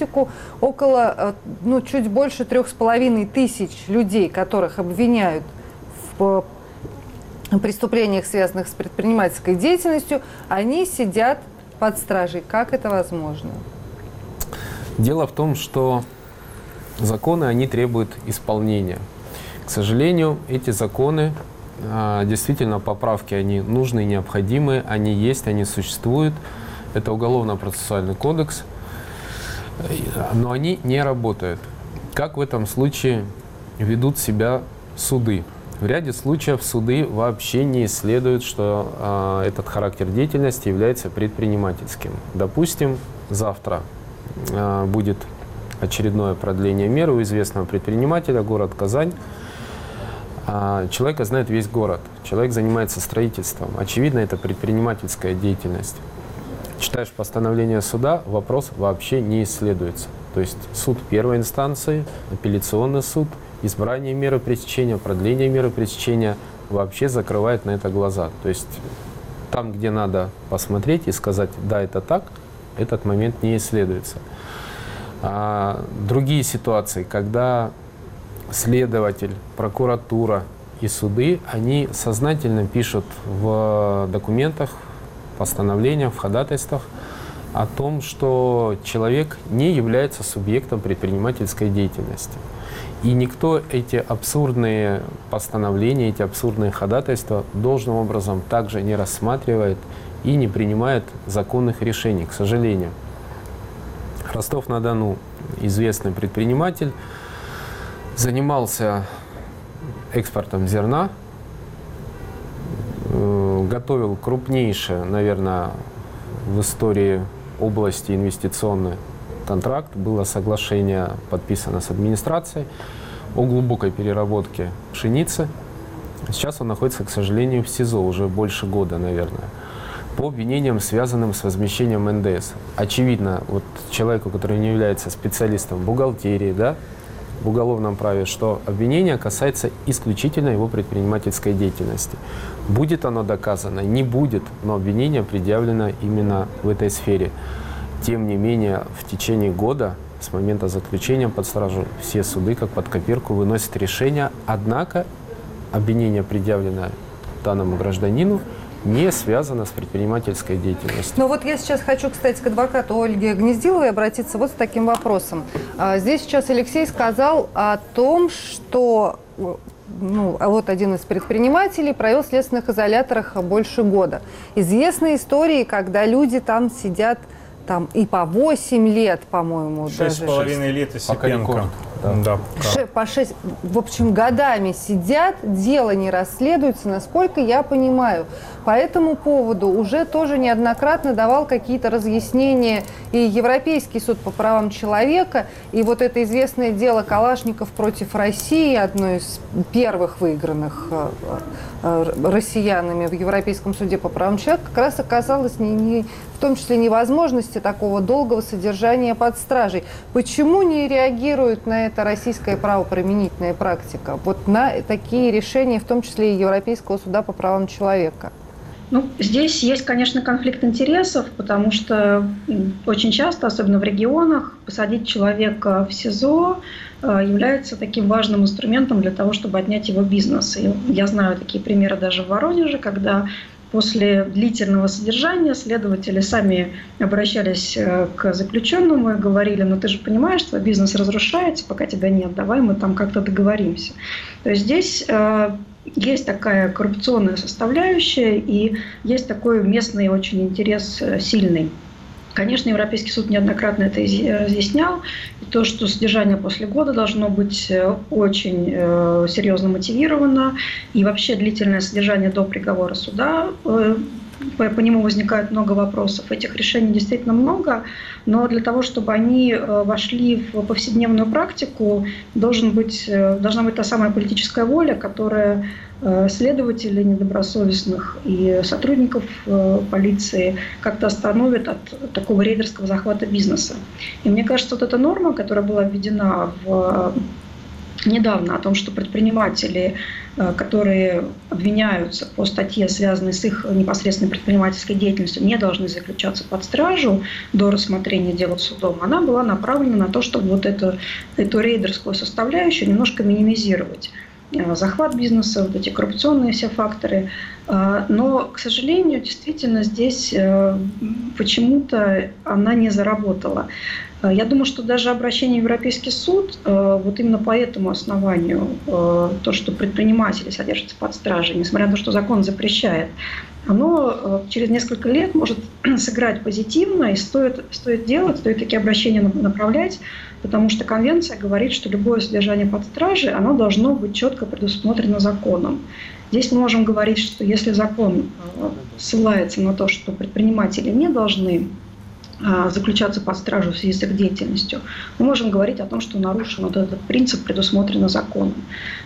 около, э, ну, чуть больше трех с половиной тысяч людей, которых обвиняют в э, преступлениях, связанных с предпринимательской деятельностью, они сидят под стражей. Как это возможно? Дело в том, что законы, они требуют исполнения. К сожалению, эти законы, а, действительно, поправки, они нужны, необходимы, они есть, они существуют. Это уголовно-процессуальный кодекс, но они не работают. Как в этом случае ведут себя суды? В ряде случаев суды вообще не исследуют, что а, этот характер деятельности является предпринимательским. Допустим, завтра а, будет очередное продление меры у известного предпринимателя, город Казань. А, Человека знает весь город. Человек занимается строительством. Очевидно, это предпринимательская деятельность. Читаешь постановление суда, вопрос вообще не исследуется. То есть суд первой инстанции, апелляционный суд, избрание меры пресечения, продление меры пресечения вообще закрывает на это глаза. То есть там, где надо посмотреть и сказать, да, это так, этот момент не исследуется. А другие ситуации, когда следователь, прокуратура и суды, они сознательно пишут в документах, постановлениях, в ходатайствах о том, что человек не является субъектом предпринимательской деятельности. И никто эти абсурдные постановления, эти абсурдные ходатайства должным образом также не рассматривает и не принимает законных решений, к сожалению. Ростов-на-Дону известный предприниматель, занимался экспортом зерна, готовил крупнейшее, наверное, в истории области инвестиционный контракт, было соглашение подписано с администрацией о глубокой переработке пшеницы. Сейчас он находится, к сожалению, в СИЗО уже больше года, наверное по обвинениям, связанным с возмещением НДС. Очевидно, вот человеку, который не является специалистом в бухгалтерии, да, в уголовном праве, что обвинение касается исключительно его предпринимательской деятельности. Будет оно доказано, не будет, но обвинение предъявлено именно в этой сфере. Тем не менее, в течение года с момента заключения под стражу все суды, как под копирку, выносят решение, однако обвинение, предъявленное данному гражданину, не связано с предпринимательской деятельностью. Но вот я сейчас хочу, кстати, к адвокату Ольге Гнездиловой обратиться вот с таким вопросом. А, здесь сейчас Алексей сказал о том, что ну, а вот один из предпринимателей провел в следственных изоляторах больше года. Известны истории, когда люди там сидят там и по 8 лет, по-моему, Шесть с половиной лет и Сипенко. Да. Ше- по 6, в общем, годами сидят, дело не расследуется, насколько я понимаю. По этому поводу уже тоже неоднократно давал какие-то разъяснения и Европейский суд по правам человека, и вот это известное дело Калашников против России, одно из первых выигранных э, э, россиянами в Европейском суде по правам человека, как раз оказалось не, не, в том числе невозможности такого долгого содержания под стражей. Почему не реагирует на это российская правоприменительная практика? Вот на такие решения, в том числе и Европейского суда по правам человека. Ну, здесь есть, конечно, конфликт интересов, потому что очень часто, особенно в регионах, посадить человека в СИЗО э, является таким важным инструментом для того, чтобы отнять его бизнес. И я знаю такие примеры даже в Воронеже, когда после длительного содержания следователи сами обращались э, к заключенному и говорили, ну ты же понимаешь, твой бизнес разрушается, пока тебя нет, давай мы там как-то договоримся. То есть здесь э, есть такая коррупционная составляющая и есть такой местный очень интерес э, сильный. Конечно, Европейский суд неоднократно это разъяснял. И то, что содержание после года должно быть э, очень э, серьезно мотивировано. И вообще длительное содержание до приговора суда по, по нему возникает много вопросов. Этих решений действительно много, но для того, чтобы они э, вошли в повседневную практику, должен быть, э, должна быть та самая политическая воля, которая э, следователей недобросовестных и сотрудников полиции как-то остановит от такого рейдерского захвата бизнеса. И мне кажется, вот эта норма, которая была введена в недавно о том, что предприниматели, э, которые обвиняются по статье, связанной с их непосредственной предпринимательской деятельностью, не должны заключаться под стражу до рассмотрения дела судом, она была направлена на то, чтобы вот эту, эту рейдерскую составляющую немножко минимизировать э, захват бизнеса, вот эти коррупционные все факторы. Э, но, к сожалению, действительно здесь почему-то она не заработала. Э, я думаю, что даже обращение в Европейский суд, э, вот именно по этому основанию, э, то, что предприниматели содержатся под стражей, несмотря на то, что закон запрещает, оно через несколько лет может [clears throat] сыграть позитивно, и стоит, стоит делать, стоит такие обращения направлять, потому что конвенция говорит, что любое содержание под стражей, оно должно быть четко предусмотрено законом. Здесь мы можем говорить, что если закон ссылается на то, что предприниматели не должны заключаться под стражу в связи с их деятельностью, мы можем говорить о том, что нарушен вот этот принцип, предусмотренный законом.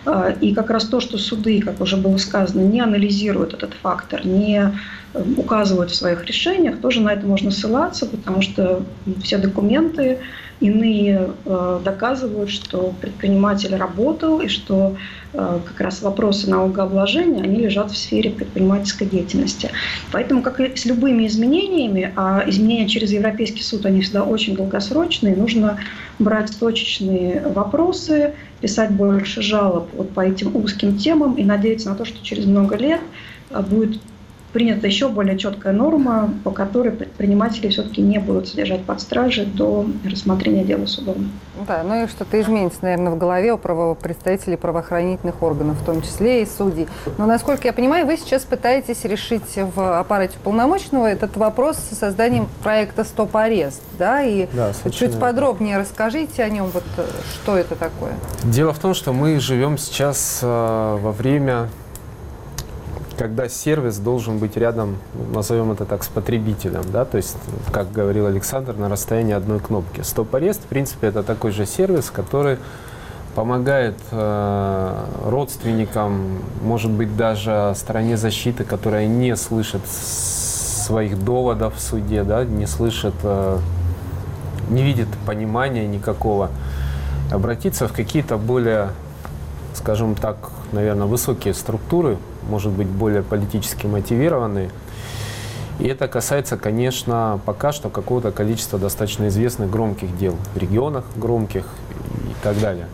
А, и как раз то, что суды, как уже было сказано, не анализируют этот фактор, не э, указывают в своих решениях, тоже на это можно ссылаться, потому что все документы иные э, доказывают, что предприниматель работал и что Э, как раз вопросы налогообложения, они лежат в сфере предпринимательской деятельности. Поэтому, как и с любыми изменениями, а изменения через Европейский суд, они всегда очень долгосрочные, нужно брать точечные вопросы, писать больше жалоб вот по этим узким темам и надеяться на то, что через много лет э, будет принята еще более четкая норма, по которой предприниматели все-таки не будут содержать под стражей до рассмотрения дела судом. Да, ну и что-то изменится, наверное, в голове у право представителей правоохранительных органов, в том числе и судей. Но, насколько я понимаю, вы сейчас пытаетесь решить в аппарате полномочного этот вопрос с созданием проекта «Стоп-арест», да? И да, чуть подробнее расскажите о нем, вот что это такое. Дело в том, что мы живем сейчас э, во время когда сервис должен быть рядом, назовем это так, с потребителем, да, то есть, как говорил Александр, на расстоянии одной кнопки. Стоп-арест, в принципе, это такой же сервис, который помогает э, родственникам, может быть, даже стороне защиты, которая не слышит своих доводов в суде, да, не слышит, э, не видит понимания никакого, обратиться в какие-то более, скажем так, наверное, высокие структуры, может быть, более политически мотивированные. И это касается, конечно, пока что какого-то количества достаточно известных громких дел в регионах громких и так далее.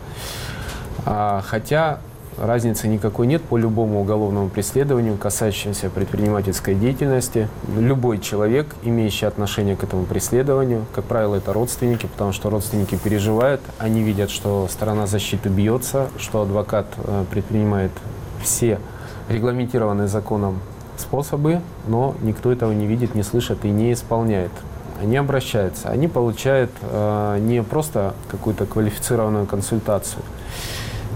А, хотя разницы никакой нет по любому уголовному преследованию, касающемуся предпринимательской деятельности. Любой человек, имеющий отношение к этому преследованию, как правило, это родственники, потому что родственники переживают, они видят, что сторона защиты бьется, что адвокат э, предпринимает все регламентированные законом способы, но никто этого не видит, не слышит и не исполняет. Они обращаются, они получают э, не просто какую-то квалифицированную консультацию,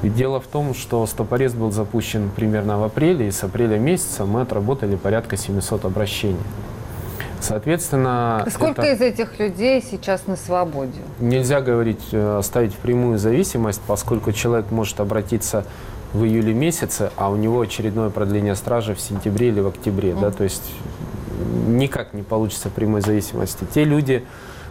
дело в том, что стопорест был запущен примерно в апреле, и с апреля месяца мы отработали порядка 700 обращений. Соответственно, сколько это... из этих людей сейчас на свободе? Нельзя говорить, э, ставить в прямую зависимость, поскольку человек может обратиться в июле месяце, а у него очередное продление стражи в сентябре или в октябре, mm. да, то есть никак не получится прямой зависимости. Те люди,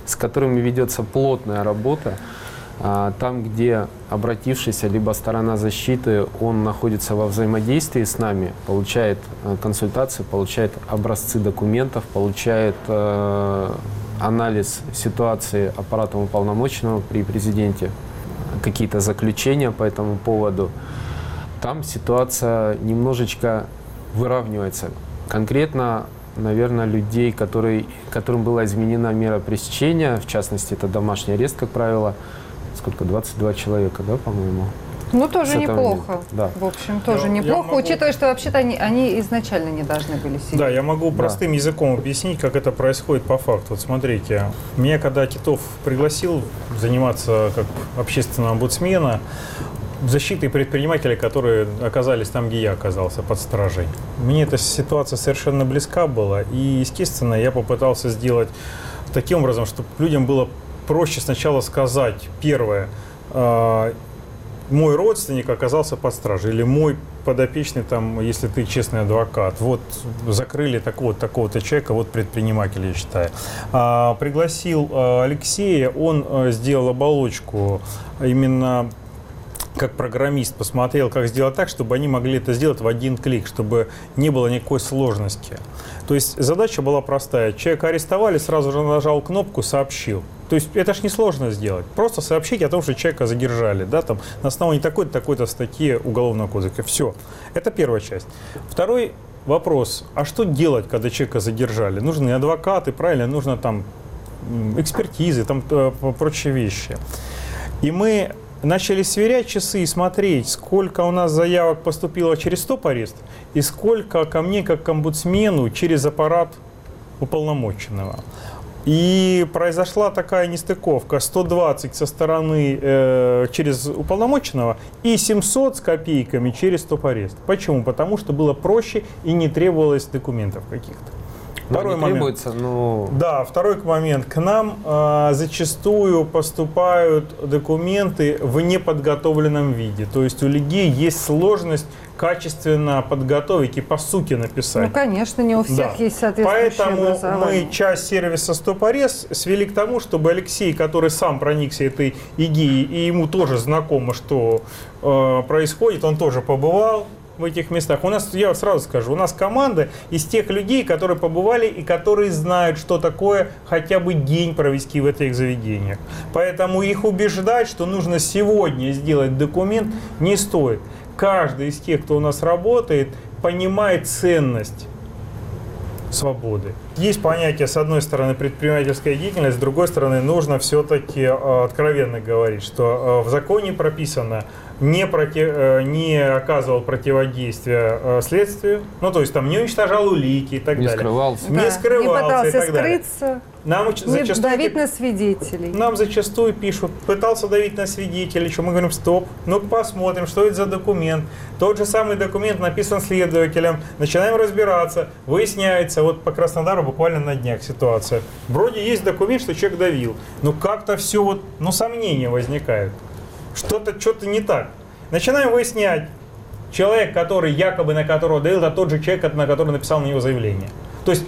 с которыми ведется плотная работа, а, там, где обратившийся, либо сторона защиты, он находится во взаимодействии с нами, получает э, консультации, получает образцы документов, получает э, анализ ситуации аппаратом уполномоченного при президенте, какие-то заключения по этому поводу, там ситуация немножечко выравнивается. Конкретно, наверное, людей, которые, которым была изменена мера пресечения, в частности, это домашний арест, как правило, сколько, 22 человека, да, по-моему? Ну, тоже неплохо. Да. В общем, тоже я, неплохо, я могу... учитывая, что вообще-то они, они изначально не должны были сидеть. Да, я могу простым да. языком объяснить, как это происходит по факту. Вот смотрите, меня когда Титов пригласил заниматься как общественного омбудсмена, защитой предпринимателей, которые оказались там, где я оказался, под стражей. Мне эта ситуация совершенно близка была, и, естественно, я попытался сделать таким образом, чтобы людям было проще сначала сказать, первое, э, мой родственник оказался под стражей, или мой подопечный, там, если ты честный адвокат, вот закрыли так вот такого-то человека, вот предприниматель, я считаю. А, пригласил а, Алексея, он а, сделал оболочку именно как программист посмотрел, как сделать так, чтобы они могли это сделать в один клик, чтобы не было никакой сложности. То есть задача была простая. Человека арестовали, сразу же нажал кнопку, сообщил. То есть это ж несложно сделать. Просто сообщить о том, что человека задержали, да, там, на основании такой-то, такой-то статьи Уголовного кодекса. Все. Это первая часть. Второй вопрос. А что делать, когда человека задержали? Нужны адвокаты, правильно? Нужно там экспертизы, там э, прочие вещи. И мы начали сверять часы и смотреть, сколько у нас заявок поступило через стоп-арест и сколько ко мне, как к омбудсмену, через аппарат уполномоченного. И произошла такая нестыковка. 120 со стороны э, через уполномоченного и 700 с копейками через стоп-арест. Почему? Потому что было проще и не требовалось документов каких-то. Второй момент. требуется, но... Да, второй момент. К нам э, зачастую поступают документы в неподготовленном виде. То есть у людей есть сложность качественно подготовить и по сути написать. Ну, конечно, не у всех да. есть соответствующее Поэтому мы часть сервиса Стопорез свели к тому, чтобы Алексей, который сам проникся этой идеей, и ему тоже знакомо, что э, происходит, он тоже побывал, в этих местах. У нас, я сразу скажу, у нас команда из тех людей, которые побывали и которые знают, что такое хотя бы день провести в этих заведениях. Поэтому их убеждать, что нужно сегодня сделать документ, не стоит. Каждый из тех, кто у нас работает, понимает ценность свободы. Есть понятие, с одной стороны, предпринимательская деятельность, с другой стороны, нужно все-таки э, откровенно говорить, что э, в законе прописано не, против, э, не оказывал противодействия э, следствию, ну то есть там не уничтожал улики и так не далее. скрывался. Не Да, скрывался не пытался и так далее. скрыться, Нам уч- не зачастую давить на свидетелей. нам зачастую пишут, пытался давить на свидетелей, что мы говорим, стоп, ну посмотрим, что это за документ. Тот же самый документ написан следователем, начинаем разбираться, выясняется, вот по Краснодару буквально на днях ситуация. Вроде есть документ, что человек давил, но как-то все вот, ну сомнения возникают. Что-то, что-то не так. Начинаем выяснять, человек, который якобы на которого давил, это тот же человек, на который написал на него заявление. То есть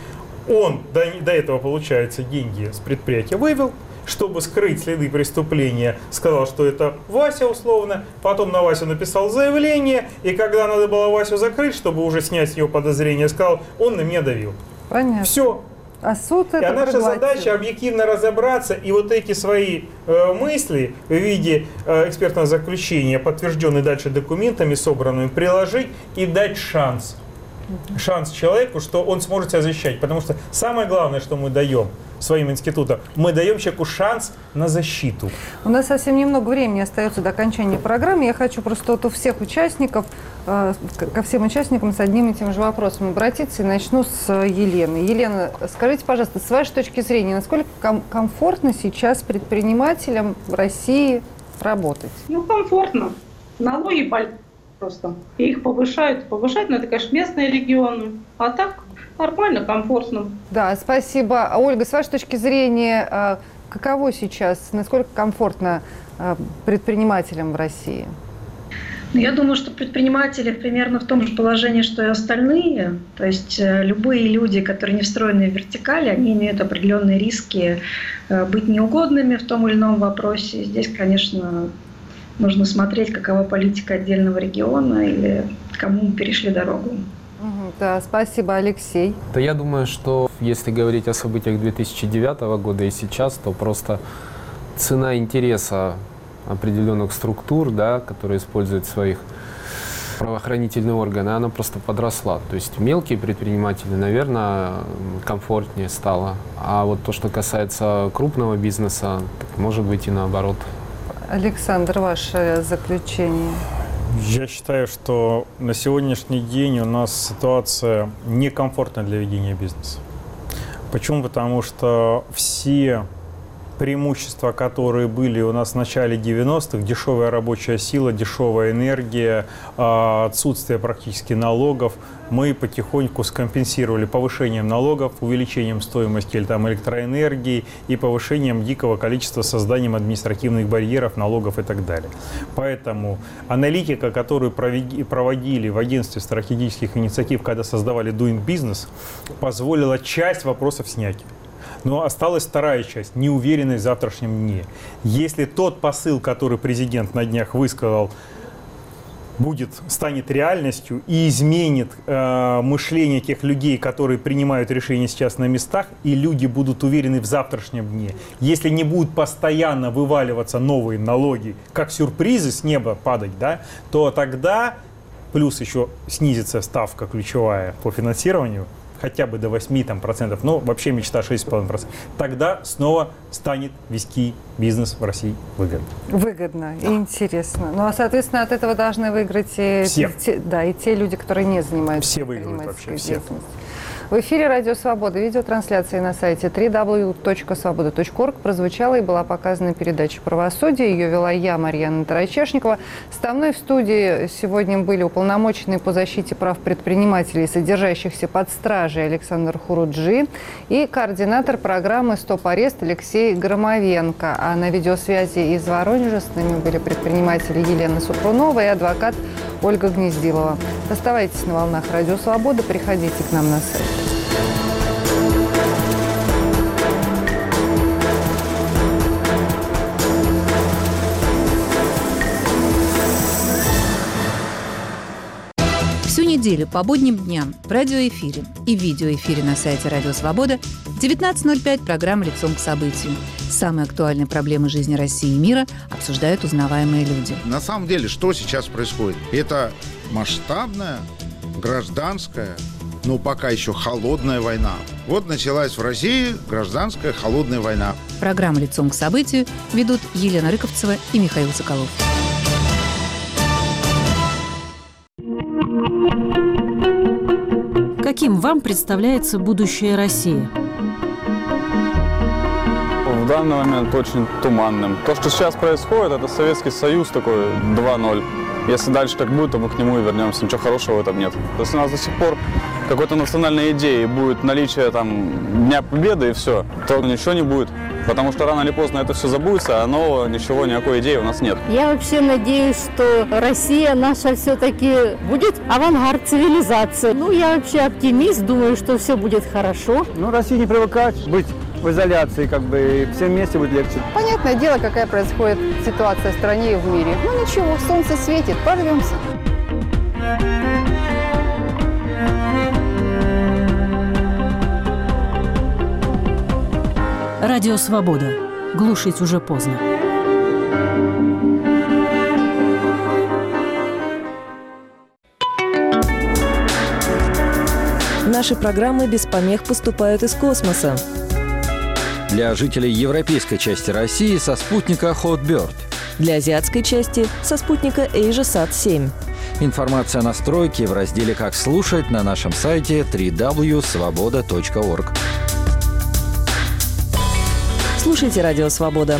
он до, до этого, получается, деньги с предприятия вывел, чтобы скрыть следы преступления, сказал, что это Вася условно, потом на Васю написал заявление, и когда надо было Васю закрыть, чтобы уже снять с него подозрения, сказал, он на меня давил. Понятно. Все. А суд И это наша проглотил. задача объективно разобраться и вот эти свои э, мысли в виде э, экспертного заключения, подтвержденные дальше документами, собранными, приложить и дать шанс. Шанс человеку, что он сможет себя защищать. Потому что самое главное, что мы даем своим институтам, мы даем человеку шанс на защиту. У нас совсем немного времени остается до окончания программы. Я хочу просто вот у всех участников, э, ко всем участникам с одним и тем же вопросом обратиться. И начну с э, Елены. Елена, скажите, пожалуйста, с вашей точки зрения, насколько ком- комфортно сейчас предпринимателям в России работать? Ну, комфортно. Налоги боль- просто. И их повышают, повышают, но это, конечно, местные регионы. А так нормально, комфортно. Да, спасибо. А, Ольга, с вашей точки зрения, э, каково сейчас, насколько комфортно э, предпринимателям в России? Ну, Я думаю, что предприниматели примерно в том же положении, что и остальные. То есть э, любые люди, которые не встроены в вертикали, они имеют определенные риски э, быть неугодными в том или ином вопросе. Здесь, конечно, нужно смотреть, какова политика отдельного региона или кому мы перешли дорогу. Да, спасибо, Алексей. Да я думаю, что если говорить о событиях 2009 года и сейчас, то просто цена интереса определенных структур, да, которые используют своих правоохранительные органы, она просто подросла. То есть мелкие предприниматели, наверное, комфортнее стало. А вот то, что касается крупного бизнеса, так может быть и наоборот. Александр, ваше заключение. Я считаю, что на сегодняшний день у нас ситуация некомфортная для ведения бизнеса. Почему? Потому что все преимущества, которые были у нас в начале 90-х, дешевая рабочая сила, дешевая энергия, а, отсутствие практически налогов, мы потихоньку скомпенсировали повышением налогов, увеличением стоимости или там, электроэнергии и повышением дикого количества созданием административных барьеров, налогов и так далее. Поэтому аналитика, которую проводили в агентстве стратегических инициатив, когда создавали Doing Business, позволила часть вопросов снять. Но осталась вторая часть – неуверенность в завтрашнем дне. Если тот посыл, который президент на днях высказал, будет, станет реальностью и изменит э, мышление тех людей, которые принимают решения сейчас на местах, и люди будут уверены в завтрашнем дне. Если не будут постоянно вываливаться новые налоги, как сюрпризы с неба падать, да, то тогда, плюс еще снизится ставка ключевая по финансированию, хотя бы до 8 там, процентов, но вообще мечта 6,5 процентов, тогда снова станет вести бизнес в России выгодно. Выгодно и интересно. Ну, а, соответственно, от этого должны выиграть и, Все. те, да, и те люди, которые не занимаются Все выиграют предпринимательской вообще, все. В эфире «Радио Свобода» видеотрансляции на сайте www.svoboda.org прозвучала и была показана передача «Правосудие». Ее вела я, Марьяна Тарачешникова. Со мной в студии сегодня были уполномоченные по защите прав предпринимателей, содержащихся под стражей Александр Хуруджи и координатор программы «Стоп-арест» Алексей Громовенко. А на видеосвязи из Воронежа с нами были предприниматели Елена Супрунова и адвокат Ольга Гнездилова. Оставайтесь на волнах «Радио Свобода», приходите к нам на сайт. Неделю по будним дням в радиоэфире и видеоэфире на сайте Радио Свобода в 19.05 программа «Лицом к событию». Самые актуальные проблемы жизни России и мира обсуждают узнаваемые люди. На самом деле, что сейчас происходит? Это масштабная гражданская, но пока еще холодная война. Вот началась в России гражданская холодная война. Программу «Лицом к событию» ведут Елена Рыковцева и Михаил Соколов. Каким вам представляется будущее России? В данный момент очень туманным. То, что сейчас происходит, это Советский Союз такой 2.0. Если дальше так будет, то мы к нему и вернемся. Ничего хорошего в этом нет. Если у нас до сих пор какой-то национальной идеи будет наличие там Дня Победы и все, то ничего не будет. Потому что рано или поздно это все забудется, а нового ничего, никакой идеи у нас нет. Я вообще надеюсь, что Россия наша все-таки будет авангард цивилизации. Ну, я вообще оптимист, думаю, что все будет хорошо. Ну, Россия не привыкать быть в изоляции, как бы, всем вместе будет легче. Понятное дело, какая происходит ситуация в стране и в мире. Ну ничего, солнце светит, порвемся. Радио «Свобода». Глушить уже поздно. Наши программы без помех поступают из космоса. Для жителей европейской части России со спутника Hotbird. Для азиатской части со спутника AsiaSat-7. Информация о настройке в разделе «Как слушать» на нашем сайте www.svoboda.org. Слушайте «Радио Свобода».